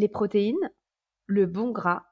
les protéines, le bon gras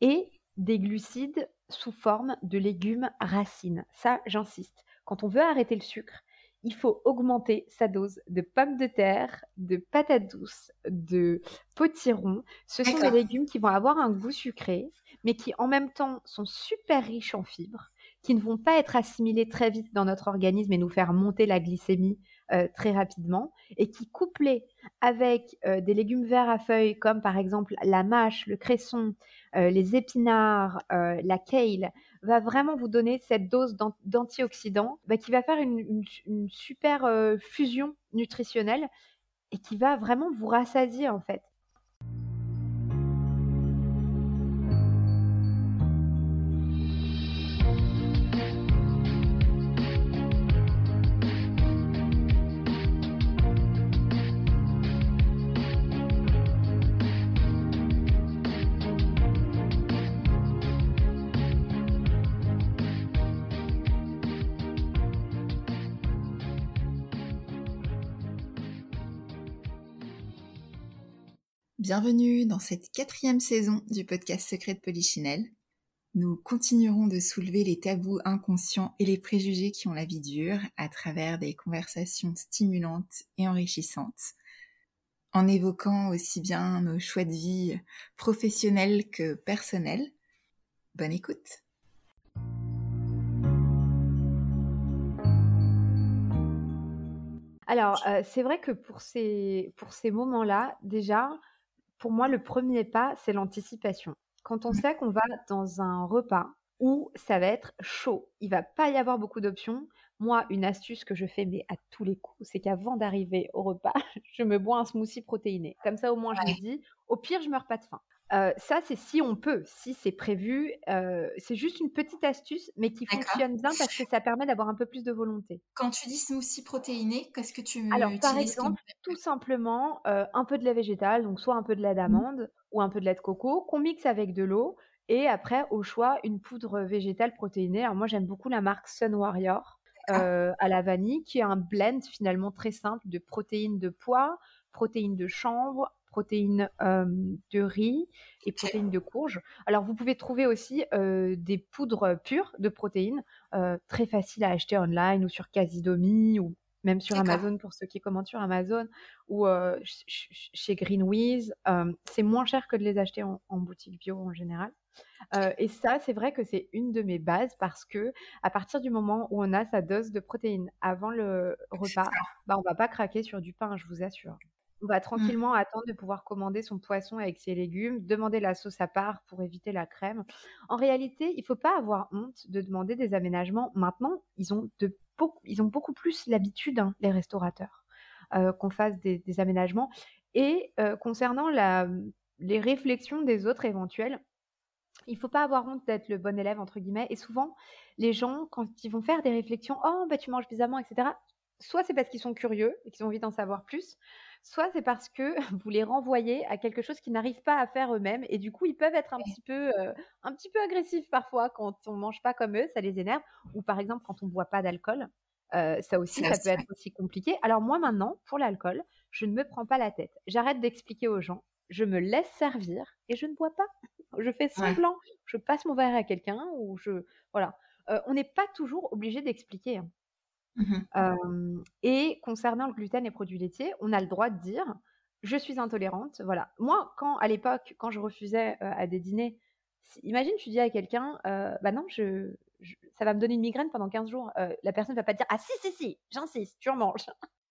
et des glucides sous forme de légumes racines. Ça, j'insiste. Quand on veut arrêter le sucre, il faut augmenter sa dose de pommes de terre, de patates douces, de potirons. Ce sont des légumes qui vont avoir un goût sucré, mais qui en même temps sont super riches en fibres, qui ne vont pas être assimilés très vite dans notre organisme et nous faire monter la glycémie euh, très rapidement, et qui couplés avec euh, des légumes verts à feuilles comme par exemple la mâche, le cresson, euh, les épinards, la kale, va vraiment vous donner cette dose d'antioxydants bah, qui va faire une super fusion nutritionnelle et qui va vraiment vous rassasier en fait. Bienvenue dans cette quatrième saison du podcast Secret de Polichinelle. Nous continuerons de soulever les tabous inconscients et les préjugés qui ont la vie dure à travers des conversations stimulantes et enrichissantes, en évoquant aussi bien nos choix de vie professionnels que personnels. Bonne écoute Alors, euh, c'est vrai que pour ces, pour ces moments-là, déjà, pour moi, le premier pas, c'est l'anticipation. Quand on sait qu'on va dans un repas où ça va être chaud, il va pas y avoir beaucoup d'options. Moi, une astuce que je fais, mais à tous les coups, c'est qu'avant d'arriver au repas, je me bois un smoothie protéiné. Comme ça, au moins, je me dis, au pire, je meurs pas de faim. Euh, ça, c'est si on peut, si c'est prévu. Euh, c'est juste une petite astuce, mais qui fonctionne bien parce que ça permet d'avoir un peu plus de volonté. Quand tu dis smoothie protéiné, qu'est-ce que tu Alors, par exemple, tout simplement euh, un peu de lait végétal, donc soit un peu de lait mmh. d'amande ou un peu de lait de coco, qu'on mixe avec de l'eau. Et après, au choix, une poudre végétale protéinée. Alors, moi, j'aime beaucoup la marque Sun Warrior à la vanille, qui est un blend finalement très simple de protéines de pois, protéines de chanvre, protéines de riz et protéines de courge. Alors, vous pouvez trouver aussi des poudres pures de protéines, très faciles à acheter online ou sur Casidomi ou même sur Amazon pour ceux qui commandent sur Amazon ou chez Greenwiz. c'est moins cher que de les acheter en, boutique bio en général. et ça, c'est vrai que c'est une de mes bases parce que à partir du moment où on a sa dose de protéines avant le repas, bah, on va pas craquer sur du pain, je vous assure. On va mmh. tranquillement attendre de pouvoir commander son poisson avec ses légumes, demander la sauce à part pour éviter la crème. En réalité, il ne faut pas avoir honte de demander des aménagements. Maintenant, ils ont, de ils ont beaucoup plus l'habitude, hein, les restaurateurs, euh, qu'on fasse des, aménagements. Et euh, concernant la, les réflexions des autres éventuelles, il ne faut pas avoir honte d'être le bon élève, entre guillemets. Et souvent, les gens, quand ils vont faire des réflexions, oh, bah, tu manges bizarrement, etc., soit c'est parce qu'ils sont curieux et qu'ils ont envie d'en savoir plus, soit c'est parce que vous les renvoyez à quelque chose qu'ils n'arrivent pas à faire eux-mêmes et du coup ils peuvent être un petit peu euh, un petit peu agressifs parfois quand on mange pas comme eux, ça les énerve ou par exemple quand on boit pas d'alcool. Euh, ça aussi, ça peut être aussi compliqué. Alors moi maintenant, pour l'alcool, je ne me prends pas la tête. J'arrête d'expliquer aux gens. Je me laisse servir et je ne bois pas. Je fais semblant. Je passe mon verre à quelqu'un ou je voilà. Euh, on n'est pas toujours obligé d'expliquer. Hein. Mmh et concernant le gluten et produits laitiers, on a le droit de dire je suis intolérante. Voilà. Moi, quand à l'époque, quand je refusais à des dîners, imagine, tu dis à quelqu'un, bah non, je, ça va me donner une migraine pendant 15 jours. la personne ne va pas te dire ah si si si, j'insiste, tu en manges.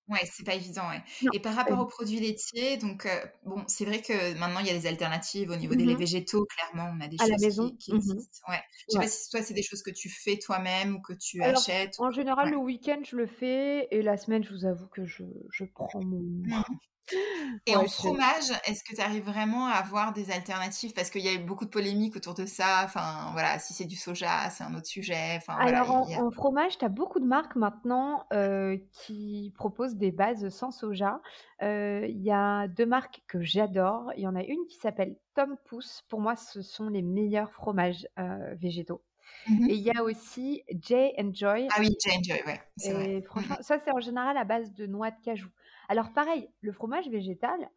Ouais, c'est pas évident, ouais. et par rapport aux produits laitiers, donc bon, c'est vrai que maintenant il y a des alternatives au niveau des laits mmh végétaux, clairement, on a des choses qui, mmh existent. Ouais. Je sais pas si toi c'est des choses que tu fais toi-même ou que tu achètes. En général, le week-end je le fais et la semaine, je vous avoue que je, je prends mon, mmh et en fromage, est-ce que tu arrives vraiment à avoir des alternatives? Parce qu'il y a eu beaucoup de polémiques autour de ça. Enfin, voilà, si c'est du soja, c'est un autre sujet. Enfin, Alors, en, fromage, tu as beaucoup de marques maintenant euh, qui proposent des bases sans soja. Euh, il y a deux marques que j'adore. Il y en a une qui s'appelle Tom Pouce. Pour moi, ce sont les meilleurs fromages euh, végétaux. Mmh et il y a aussi Jay Joy. Ah oui, Jay Joy, ouais. Et franchement, ça, c'est en général à base de noix de cajou. Alors pareil, le fromage végétal,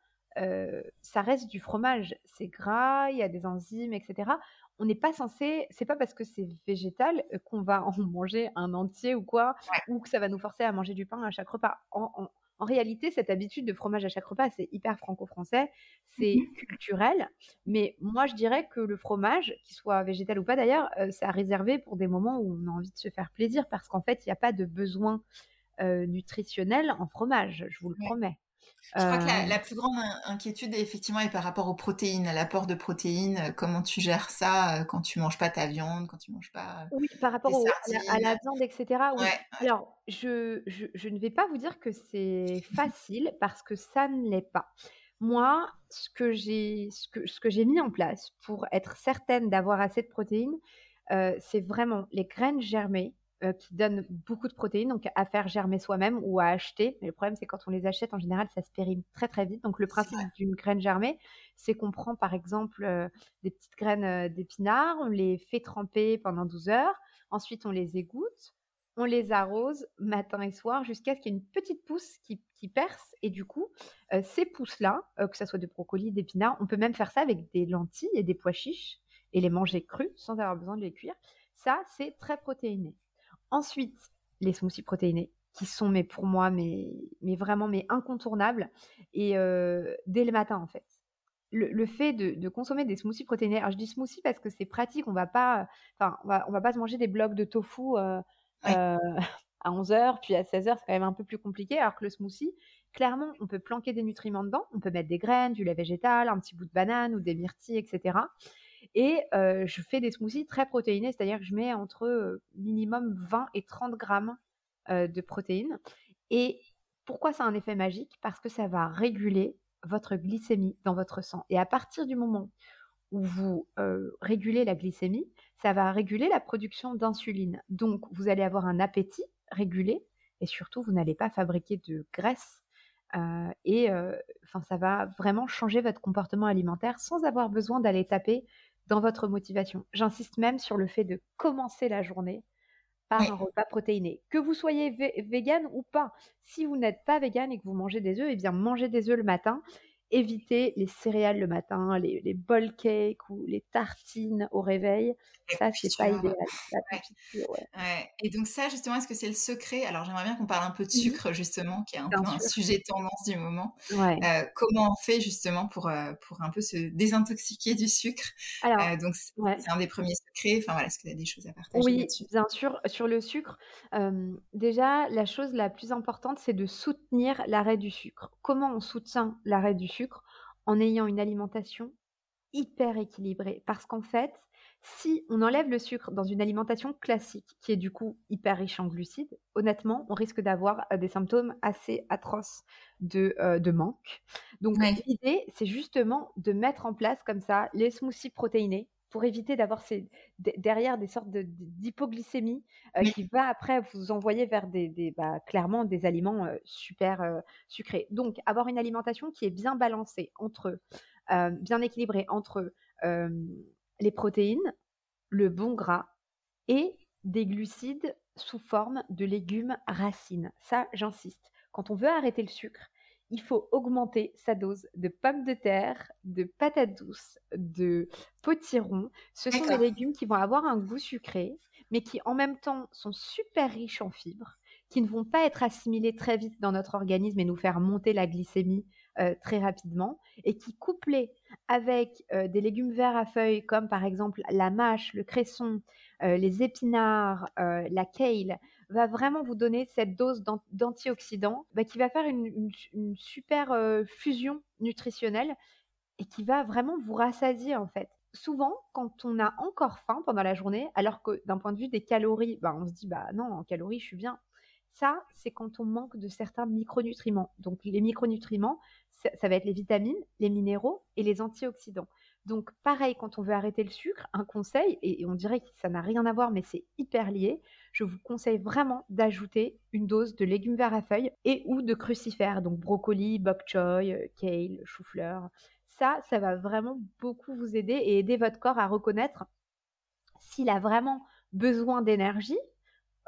ça reste du fromage. C'est gras, il y a des enzymes, etc. On n'est pas censé, c'est pas parce que c'est végétal qu'on va en manger un entier ou quoi, ou que ça va nous forcer à manger du pain à chaque repas. En, réalité, cette habitude de fromage à chaque repas, c'est hyper franco-français, c'est mmh culturel. Mais moi, je dirais que le fromage, qu'il soit végétal ou pas d'ailleurs, c'est à réserver pour des moments où on a envie de se faire plaisir, parce qu'en fait, il n'y a pas de besoin nutritionnel en fromage, je vous le promets. Je crois que la, la, plus grande inquiétude, effectivement, est par rapport aux protéines, à l'apport de protéines. Comment tu gères ça quand tu manges pas ta viande, quand tu manges pas. Oui, par rapport à, la, viande, etc. Alors, je, je, je, ne vais pas vous dire que c'est facile parce que ça ne l'est pas. Moi, ce que j'ai ce que, ce que j'ai mis en place pour être certaine d'avoir assez de protéines, c'est vraiment les graines germées euh, qui donnent beaucoup de protéines, donc à faire germer soi-même ou à acheter. Mais le problème, c'est quand on les achète, en général, ça se périme très très vite. Donc le principe d'une graine germée, c'est qu'on prend par exemple euh, des petites graines euh, d'épinards, on les fait tremper pendant 12 heures, ensuite on les égoutte, on les arrose matin et soir jusqu'à ce qu'il y ait une petite pousse qui, perce. Et du coup, ces pousses-là, que ce soit de brocoli, d'épinards, on peut même faire ça avec des lentilles et des pois chiches et les manger crus sans avoir besoin de les cuire. Ça, c'est très protéiné. Ensuite, les smoothies protéinés, qui sont mais pour moi mais, mais vraiment mais incontournables et dès le matin en fait. Le, fait de, consommer des smoothies protéinés, alors je dis smoothie parce que c'est pratique, on va pas, enfin on va, va pas se manger des blocs de tofu à 11h puis à 16h c'est quand même un peu plus compliqué alors que le smoothie, clairement on peut planquer des nutriments dedans, on peut mettre des graines, du lait végétal, un petit bout de banane ou des myrtilles, etc. Et je fais des smoothies très protéinés, c'est-à-dire que je mets entre minimum 20 et 30 grammes de protéines. Et pourquoi ça a un effet magique? Parce que ça va réguler votre glycémie dans votre sang. Et à partir du moment où vous régulez la glycémie, ça va réguler la production d'insuline. Donc, vous allez avoir un appétit régulé et surtout, vous n'allez pas fabriquer de graisse. et ça va vraiment changer votre comportement alimentaire sans avoir besoin d'aller taper dans votre motivation. J'insiste même sur le fait de commencer la journée par un repas protéiné. Que vous soyez vegan ou pas, si vous n'êtes pas vegan et que vous mangez des œufs, eh bien mangez des œufs le matin éviter les céréales le matin, les, les bol cakes ou les tartines au réveil. ça, c'est pas idéal. Et donc ça, justement, est-ce que c'est le secret? Alors, j'aimerais bien qu'on parle un peu de mmh sucre, justement, qui est un peu un sujet tendance du moment. Euh, comment on fait, justement, pour, euh, pour un peu se désintoxiquer du sucre? Euh, Donc, c'est un des premiers secrets. Enfin, voilà, est-ce que tu as des choses à partager Oui, bien sûr. Sur le sucre, déjà, la chose la plus importante, c'est de soutenir l'arrêt du sucre. Comment on soutient l'arrêt du sucre en ayant une alimentation hyper équilibrée. Parce qu'en fait, si on enlève le sucre dans une alimentation classique, qui est du coup hyper riche en glucides, honnêtement, on risque d'avoir euh, des symptômes assez atroces de, euh, de manque. Donc l'idée, c'est justement de mettre en place comme ça les smoothies protéinés pour éviter d'avoir ces, derrière des sortes d'hypoglycémie euh, qui va après vous envoyer vers des, bah, clairement des aliments euh, super euh, sucrés. Donc avoir une alimentation qui est bien balancée entre bien équilibrée entre les protéines, le bon gras et des glucides sous forme de légumes racines. Ça, j'insiste. Quand on veut arrêter le sucre, il faut augmenter sa dose de pommes de terre, de patates douces, de potirons. Ce sont des légumes qui vont avoir un goût sucré, mais qui en même temps sont super riches en fibres, qui ne vont pas être assimilés très vite dans notre organisme et nous faire monter la glycémie euh, très rapidement, et qui couplés avec euh, des légumes verts à feuilles comme par exemple la mâche, le cresson, euh, les épinards, la kale, va vraiment vous donner cette dose d'antioxydants bah, qui va faire une, super euh, fusion nutritionnelle et qui va vraiment vous rassasier en fait. Souvent, quand on a encore faim pendant la journée, alors que d'un point de vue des calories, bah, on se dit bah non, en calories, je suis bien. Ça, c'est quand on manque de certains micronutriments. Donc les micronutriments, ça va être les vitamines, les minéraux et les antioxydants. Donc pareil, quand on veut arrêter le sucre, un conseil, et, on dirait que ça n'a rien à voir, mais c'est hyper lié, je vous conseille vraiment d'ajouter une dose de légumes verts à feuilles et ou de crucifères, donc brocoli, bok choy, euh, kale, chou-fleur. Ça, ça va vraiment beaucoup vous aider et aider votre corps à reconnaître s'il a vraiment besoin d'énergie,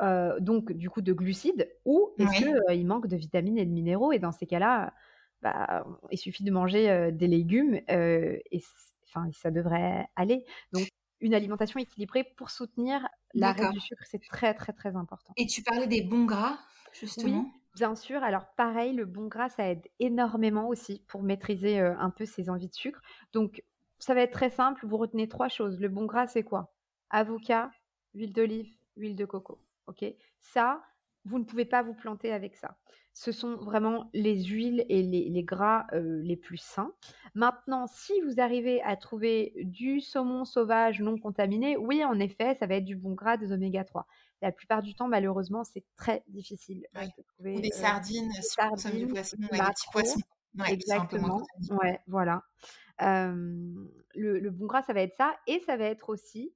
euh, donc du coup de glucides, ou est-ce qu'il euh, manque de vitamines et de minéraux? Et dans ces cas-là, bah, il suffit de manger des légumes et enfin, ça devrait aller. Donc, une alimentation équilibrée pour soutenir l'arrêt du sucre, c'est très, très, très important. Et tu parlais des bons gras, justement? Oui, bien sûr. Alors, pareil, le bon gras, ça aide énormément aussi pour maîtriser un peu ses envies de sucre. Donc, ça va être très simple. Vous retenez trois choses. Le bon gras, c'est quoi? Avocat, huile d'olive, huile de coco. OK? Ça, vous ne pouvez pas vous planter avec ça. Ce sont vraiment les huiles et les, gras les plus sains. Maintenant, si vous arrivez à trouver du saumon sauvage non contaminé, oui, en effet, ça va être du bon gras, des oméga 3. La plupart du temps, malheureusement, c'est très difficile de trouver. Ou des sardines, des sardines, du poisson, des petits poissons. exactement. Ouais, voilà. le, bon gras, ça va être ça. Et ça va être aussi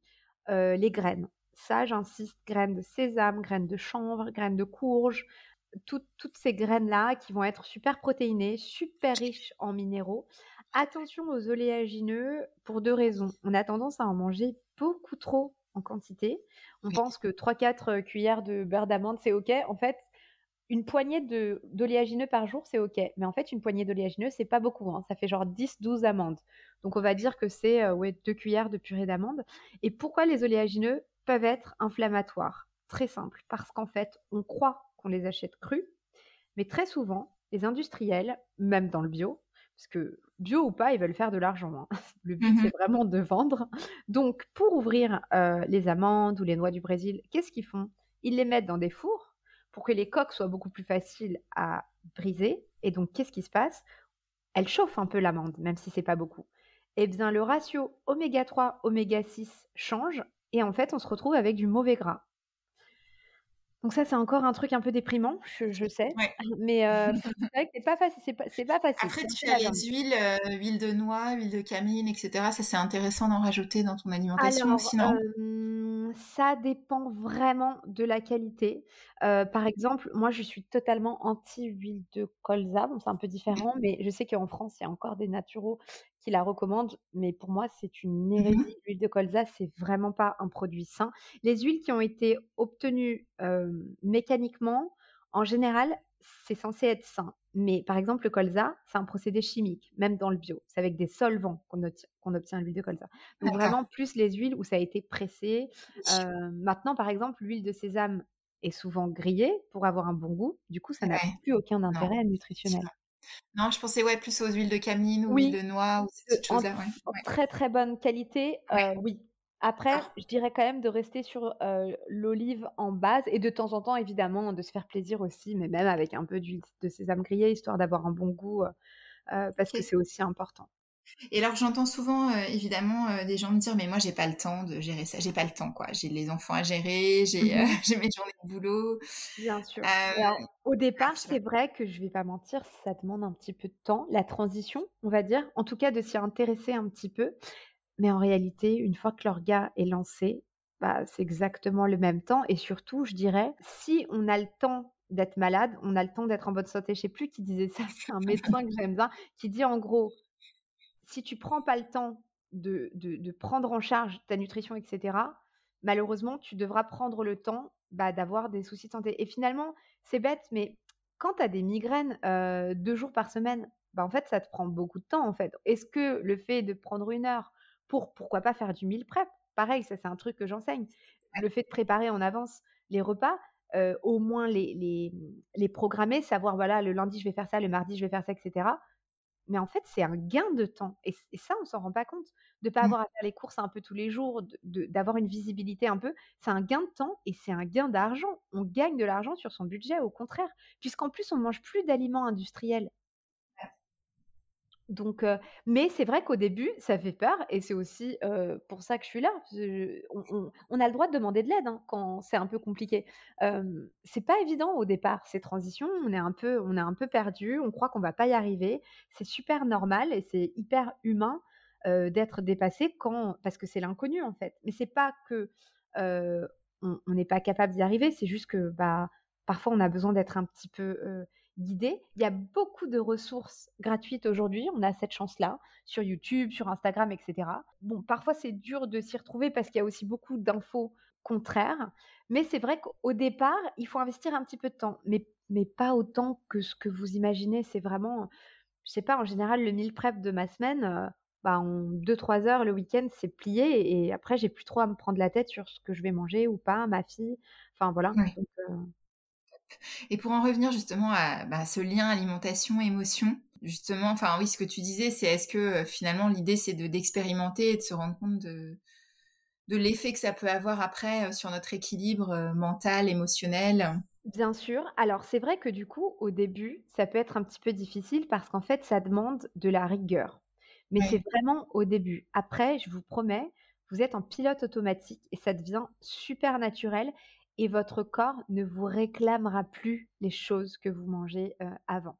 les graines. Ça, j'insiste, graines de sésame, graines de chanvre, graines de courge, toutes ces graines-là qui vont être super protéinées, super riches en minéraux. Attention aux oléagineux pour deux raisons. On a tendance à en manger beaucoup trop en quantité. On pense que 3-4 cuillères de beurre d'amande, c'est OK. En fait, une poignée d'oléagineux par jour, c'est OK. Mais en fait, une poignée d'oléagineux, c'est pas beaucoup. Hein. Ça fait genre 10-12 amandes. Donc, on va dire que c'est euh, ouais, 2 cuillères de purée d'amande. Et pourquoi les oléagineux peuvent être inflammatoires Très simple. Parce qu'en fait, on croit qu'on les achète crus. Mais très souvent, les industriels, même dans le bio, parce que bio ou pas, ils veulent faire de l'argent. Hein. Le but, c'est mmh vraiment de vendre. Donc, pour ouvrir euh, les amandes ou les noix du Brésil, qu'est-ce qu'ils font? Ils les mettent dans des fours pour que les coques soient beaucoup plus faciles à briser. Et donc, qu'est-ce qui se passe? Elle chauffe un peu l'amande, même si c'est pas beaucoup. Eh bien, le ratio oméga 3, oméga 6 change. Et en fait, on se retrouve avec du mauvais gras. Donc ça, c'est encore un truc un peu déprimant, je, sais. Mais euh, c'est vrai que c'est pas facile. C'est pas, facile. Après, tu as les huiles, euh, huile de noix, huile de camine, etc. Ça, c'est intéressant d'en rajouter dans ton alimentation sinon? Ça dépend vraiment de la qualité. Euh, par exemple, moi, je suis totalement anti-huile de colza. Bon, c'est un peu différent, mais je sais qu'en France, il y a encore des naturaux qui la recommandent, mais pour moi, c'est une mmh hérésie. L'huile de colza, c'est vraiment pas un produit sain. Les huiles qui ont été obtenues mécaniquement, en général, c'est censé être sain. Mais par exemple, le colza, c'est un procédé chimique, même dans le bio. C'est avec des solvants qu'on obtient, l'huile de colza. Donc vraiment plus les huiles où ça a été pressé. maintenant, par exemple, l'huile de sésame est souvent grillée pour avoir un bon goût. Du coup, ça n'a plus aucun intérêt nutritionnel. Non, je pensais ouais, plus aux huiles de camine ou huile de noix ou ces choses-là. En, très très bonne qualité, euh, oui. Après, ah. je dirais quand même de rester sur euh, l'olive en base et de temps en temps, évidemment, de se faire plaisir aussi, mais même avec un peu d'huile de sésame grillée, histoire d'avoir un bon goût, euh, parce que c'est aussi important. Et alors j'entends souvent évidemment des gens me dire mais moi j'ai pas le temps de gérer ça, j'ai pas le temps quoi, j'ai les enfants à gérer, j'ai mes journées de boulot. Bien sûr. au départ c'est vrai que je vais pas mentir, ça demande un petit peu de temps, la transition on va dire, en tout cas de s'y intéresser un petit peu. Mais en réalité une fois que l'orga est lancé, bah, c'est exactement le même temps et surtout je dirais si on a le temps d'être malade, on a le temps d'être en bonne santé. Je sais plus qui disait ça, c'est un médecin que j'aime bien, qui dit en gros, si tu prends pas le temps de, de, prendre en charge ta nutrition, etc., malheureusement, tu devras prendre le temps bah, d'avoir des soucis de santé. Et finalement, c'est bête, mais quand tu as des migraines euh, deux jours par semaine, bah, en fait, ça te prend beaucoup de temps, en fait. Est-ce que le fait de prendre une heure pour, pourquoi pas faire du meal prep, pareil, ça c'est un truc que j'enseigne, le fait de préparer en avance les repas, euh, au moins les, les, les programmer, savoir, voilà, le lundi je vais faire ça, le mardi je vais faire ça, etc mais en fait, c'est un gain de temps. Et, ça, on s'en rend pas compte. De ne pas mmh. avoir à faire les courses un peu tous les jours, d'avoir une visibilité un peu, c'est un gain de temps et c'est un gain d'argent. On gagne de l'argent sur son budget, au contraire, puisqu'en plus, on mange plus d'aliments industriels. Donc, mais c'est vrai qu'au début, ça fait peur et c'est aussi pour ça que je suis là. on, a le droit de demander de l'aide hein, quand c'est un peu compliqué. c'est pas évident au départ ces transitions. On est un peu, on est un peu perdu. On croit qu'on va pas y arriver. C'est super normal et c'est hyper humain d'être dépassé quand, parce que c'est l'inconnu en fait. Mais c'est pas que on n'est pas capable d'y arriver. C'est juste que bah parfois on a besoin d'être un petit peu guidée. Il y a beaucoup de ressources gratuites aujourd'hui. On a cette chance-là sur YouTube, sur Instagram, etc. Bon, parfois c'est dur de s'y retrouver parce qu'il y a aussi beaucoup d'infos contraires. Mais c'est vrai qu'au départ, il faut investir un petit peu de temps, mais, mais pas autant que ce que vous imaginez. C'est vraiment je sais pas, en général, le meal prep de ma semaine, bah, en 2-3 heures le week-end, c'est plié et après j'ai plus trop à me prendre la tête sur ce que je vais manger ou pas, ma fille. Enfin voilà. Et pour en revenir justement à bah, ce lien alimentation-émotion, justement, enfin oui, ce que tu disais, c'est est-ce que finalement l'idée c'est de d'expérimenter et de se rendre compte de de l'effet que ça peut avoir après sur notre équilibre mental, émotionnel? Bien sûr. Alors c'est vrai que du coup, au début, ça peut être un petit peu difficile parce qu'en fait, ça demande de la rigueur. Mais c'est vraiment au début. Après, je vous promets, vous êtes en pilote automatique et ça devient super naturel et votre corps ne vous réclamera plus les choses que vous mangez avant.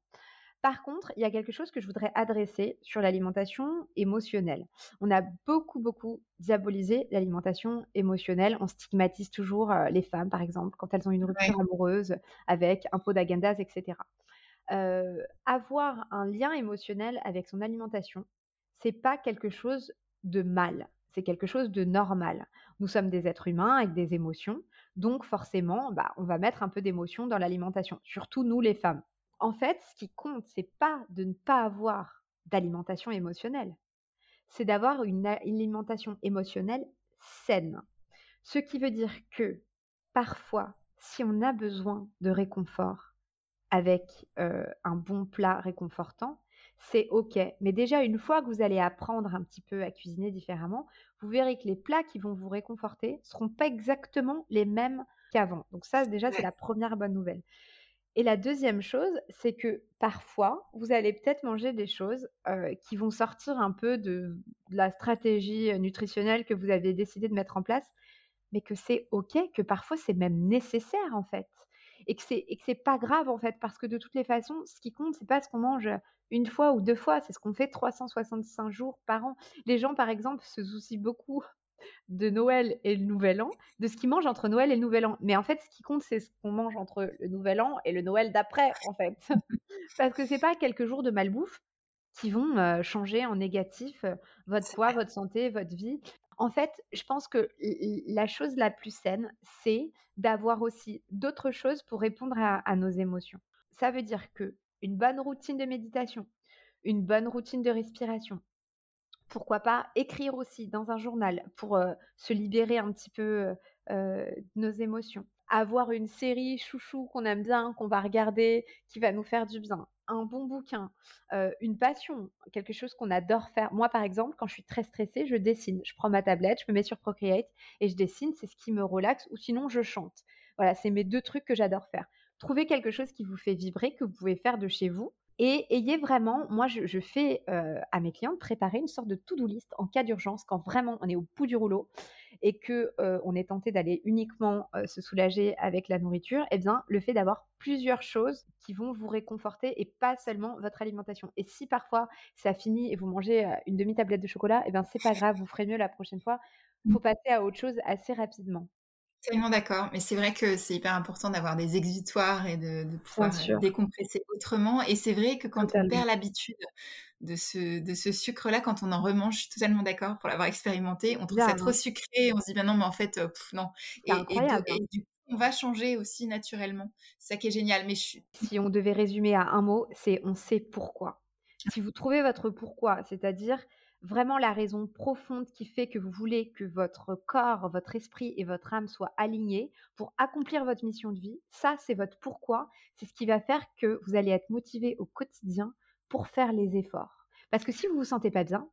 Par contre, il y a quelque chose que je voudrais adresser sur l'alimentation émotionnelle. On a beaucoup, beaucoup diabolisé l'alimentation émotionnelle. On stigmatise toujours les femmes, par exemple, quand elles ont une rupture amoureuse avec un pot d'agendas, etc. avoir un lien émotionnel avec son alimentation, c'est pas quelque chose de mal, c'est quelque chose de normal. Nous sommes des êtres humains avec des émotions, donc forcément, bah, on va mettre un peu d'émotion dans l'alimentation, surtout nous les femmes. En fait, ce qui compte, c'est pas de ne pas avoir d'alimentation émotionnelle, c'est d'avoir une alimentation émotionnelle saine. Ce qui veut dire que parfois, si on a besoin de réconfort avec euh, un bon plat réconfortant, c'est OK. Mais déjà, une fois que vous allez apprendre un petit peu à cuisiner différemment, vous verrez que les plats qui vont vous réconforter seront pas exactement les mêmes qu'avant. Donc ça, déjà, c'est la première bonne nouvelle. Et la deuxième chose, c'est que parfois, vous allez peut-être manger des choses qui vont sortir un peu de, la stratégie nutritionnelle que vous avez décidé de mettre en place, mais que c'est OK, que parfois c'est même nécessaire en fait et que c'est et que c'est pas grave en fait parce que de toutes les façons ce qui compte c'est pas ce qu'on mange une fois ou deux fois c'est ce qu'on fait 365 jours par an les gens par exemple se soucient beaucoup de Noël et le Nouvel An, de ce qu'ils mangent entre Noël et le Nouvel An. Mais en fait, ce qui compte, c'est ce qu'on mange entre le Nouvel An et le Noël d'après, en fait. Parce que c'est pas quelques jours de malbouffe qui vont changer en négatif votre poids, votre santé, votre vie. En fait, je pense que la chose la plus saine, c'est d'avoir aussi d'autres choses pour répondre à, nos émotions. Ça veut dire que une bonne routine de méditation, une bonne routine de respiration, pourquoi pas écrire aussi dans un journal pour se libérer un petit peu de nos émotions. Avoir une série chouchou qu'on aime bien, qu'on va regarder, qui va nous faire du bien un bon bouquin, une passion, quelque chose qu'on adore faire. Moi, par exemple, quand je suis très stressée, je dessine. Je prends ma tablette, je me mets sur Procreate et je dessine. C'est ce qui me relaxe. Ou sinon, je chante. Voilà, c'est mes deux trucs que j'adore faire. Trouvez quelque chose qui vous fait vibrer, que vous pouvez faire de chez vous. Et ayez vraiment, moi je, fais à mes clients préparer une sorte de to-do list en cas d'urgence, quand vraiment on est au bout du rouleau et que on est tenté d'aller uniquement se soulager avec la nourriture, eh bien le fait d'avoir plusieurs choses qui vont vous réconforter et pas seulement votre alimentation. Et si parfois ça finit et vous mangez une demi-tablette de chocolat, eh bien c'est pas grave, vous ferez mieux la prochaine fois. Il faut mmh. passer à autre chose assez rapidement. Tellement d'accord, mais c'est vrai que c'est hyper important d'avoir des exutoires et de, pouvoir décompresser autrement. Et c'est vrai que quand on perd l'habitude de ce, de ce sucre-là, quand on en remange, je suis totalement d'accord pour l'avoir expérimenté. On trouve ça trop sucré, on se dit ben non, mais en fait, non. Et, du coup, on va changer aussi naturellement. C'est ça qui est génial. Mais Si on devait résumer à un mot, c'est on sait pourquoi. Si vous trouvez votre pourquoi, c'est-à-dire vraiment la raison profonde qui fait que vous voulez que votre corps, votre esprit et votre âme soient alignés pour accomplir votre mission de vie, ça c'est votre pourquoi, c'est ce qui va faire que vous allez être motivé au quotidien pour faire les efforts. Parce que si vous vous sentez pas bien,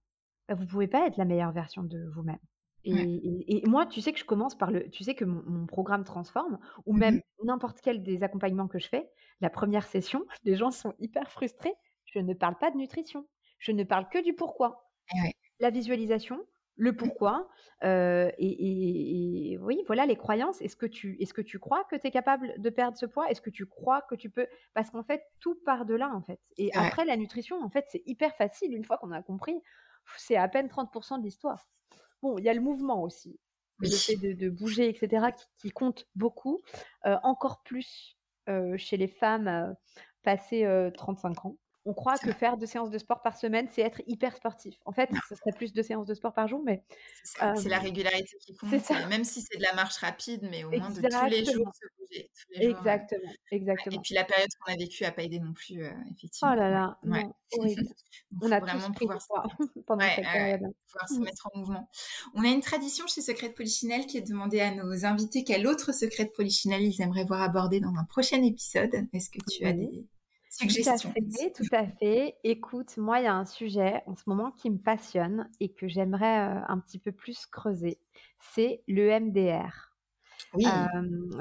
bah, vous pouvez pas être la meilleure version de vous-même. Et, moi, tu sais que je commence par le, tu sais que mon, programme transforme, ou mmh même n'importe quel des accompagnements que je fais, la première session, les gens sont hyper frustrés. Je ne parle pas de nutrition, je ne parle que du pourquoi. La visualisation, le mmh. pourquoi, et, oui, voilà les croyances. Est-ce que tu, est-ce que tu crois que tu es capable de perdre ce poids? Est-ce que tu crois que tu peux? Parce qu'en fait, tout part de là, en fait. Et après, la nutrition, en fait, c'est hyper facile une fois qu'on a compris. C'est à peine 30% de l'histoire. Bon, il y a le mouvement aussi, le fait de, bouger, etc., qui, compte beaucoup, encore plus chez les femmes passées 35 ans On croit que faire deux séances de sport par semaine, c'est être hyper sportif. En fait, ce serait plus deux séances de sport par jour, mais c'est la régularité qui compte. Même si c'est de la marche rapide, mais au moins de tous les jours se bouger. exactement, exactement. Et puis la période qu'on a vécue n'a pas aidé non plus, effectivement. Oh là là, horrible. On a vraiment pouvoir, pendant cette période. pouvoir se mmh. mettre en mouvement. On a une tradition chez Secret de Polichinelle qui est de demander à nos invités quel autre secret de Polichinelle ils aimeraient voir abordé dans un prochain épisode. Est-ce que tu as des suggestions Tout à fait, tout à fait. Écoute, moi, il y a un sujet en ce moment qui me passionne et que j'aimerais euh, un petit peu plus creuser. C'est le MDR. Oui.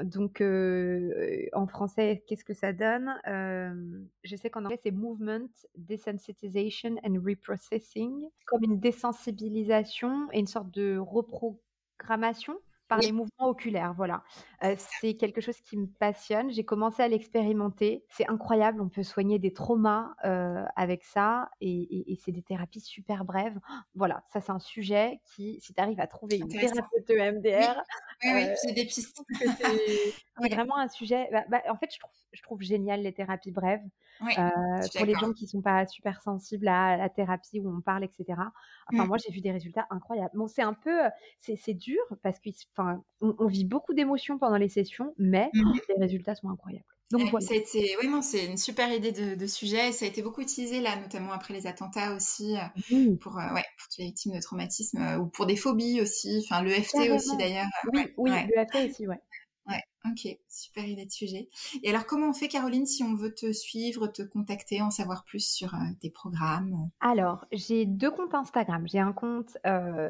donc, euh, en français, qu'est-ce que ça donne? Je sais qu'en anglais, c'est Movement Desensitization and Reprocessing, comme une désensibilisation et une sorte de reprogrammation par les mouvements oculaires, voilà. c'est quelque chose qui me passionne. J'ai commencé à l'expérimenter. C'est incroyable, on peut soigner des traumas avec ça et, c'est des thérapies super brèves. Voilà, ça c'est un sujet qui, si tu arrives à trouver une thérapeute EMDR, oui, oui, c'est des pistes. c'est vraiment un sujet. Bah, bah, en fait, je trouve, je trouve génial les thérapies brèves. pour les gens qui sont pas super sensibles à la thérapie où on parle, etc. Enfin, mmh. moi, j'ai vu des résultats incroyables. Bon, c'est un peu, c'est dur parce qu'on on, vit beaucoup d'émotions pendant les sessions, mais mmh les résultats sont incroyables. Donc, voilà. oui, non, c'est une super idée de, sujet. Ça a été beaucoup utilisé là, notamment après les attentats aussi, mmh. pour, ouais, pour les victimes de traumatisme ou pour des phobies aussi. Enfin, le FT aussi d'ailleurs. Oui, oui, le FT aussi, ouais. Ouais, ok, super idée de sujet. Et alors, comment on fait, Caroline, si on veut te suivre, te contacter, en savoir plus sur euh, tes programmes? Alors, j'ai deux comptes Instagram. J'ai un compte euh,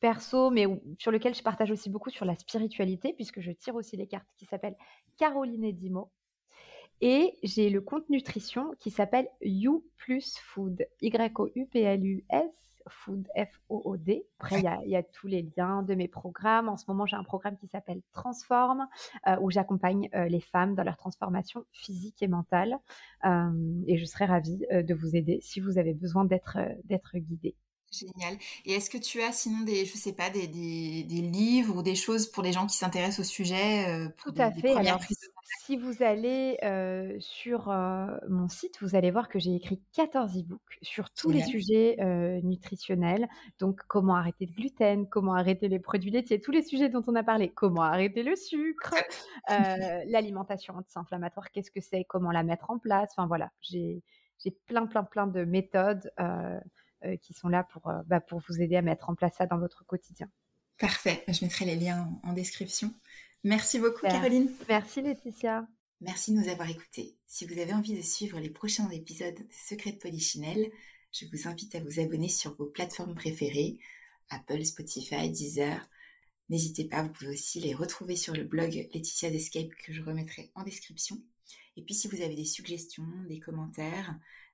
perso, mais sur lequel je partage aussi beaucoup sur la spiritualité, puisque je tire aussi les cartes, qui s'appelle Caroline Edimo. Et j'ai le compte nutrition qui s'appelle You Plus Food, Y-O-U-P-L-U-S Food, F-O-O-D. Après, il y, a, tous les liens de mes programmes. En ce moment, j'ai un programme qui s'appelle Transforme, euh, où j'accompagne euh, les femmes dans leur transformation physique et mentale. Euh, et je serais ravie de vous aider si vous avez besoin d'être d'être guidée. Génial. Et est-ce que tu as sinon des, je sais pas, des, des, livres ou des choses pour les gens qui s'intéressent au sujet Tout à fait. Alors, si vous allez sur mon site, vous allez voir que j'ai écrit 14 e-books sur tous les sujets nutritionnels. Donc, comment arrêter le gluten, comment arrêter les produits laitiers, tous les sujets dont on a parlé, comment arrêter le sucre, l'alimentation anti-inflammatoire, qu'est-ce que c'est, comment la mettre en place. Enfin, voilà, j'ai plein, plein, plein de méthodes qui sont là pour, bah, pour vous aider à mettre en place ça dans votre quotidien. Parfait, je mettrai les liens en description. Merci beaucoup, Caroline. Merci, Laetitia. Merci de nous avoir écoutés. Si vous avez envie de suivre les prochains épisodes de Secrets de Polichinelle, je vous invite à vous abonner sur vos plateformes préférées, Apple, Spotify, Deezer. N'hésitez pas, vous pouvez aussi les retrouver sur le blog Laetitia d'Escape que je remettrai en description. Et puis si vous avez des suggestions, des commentaires,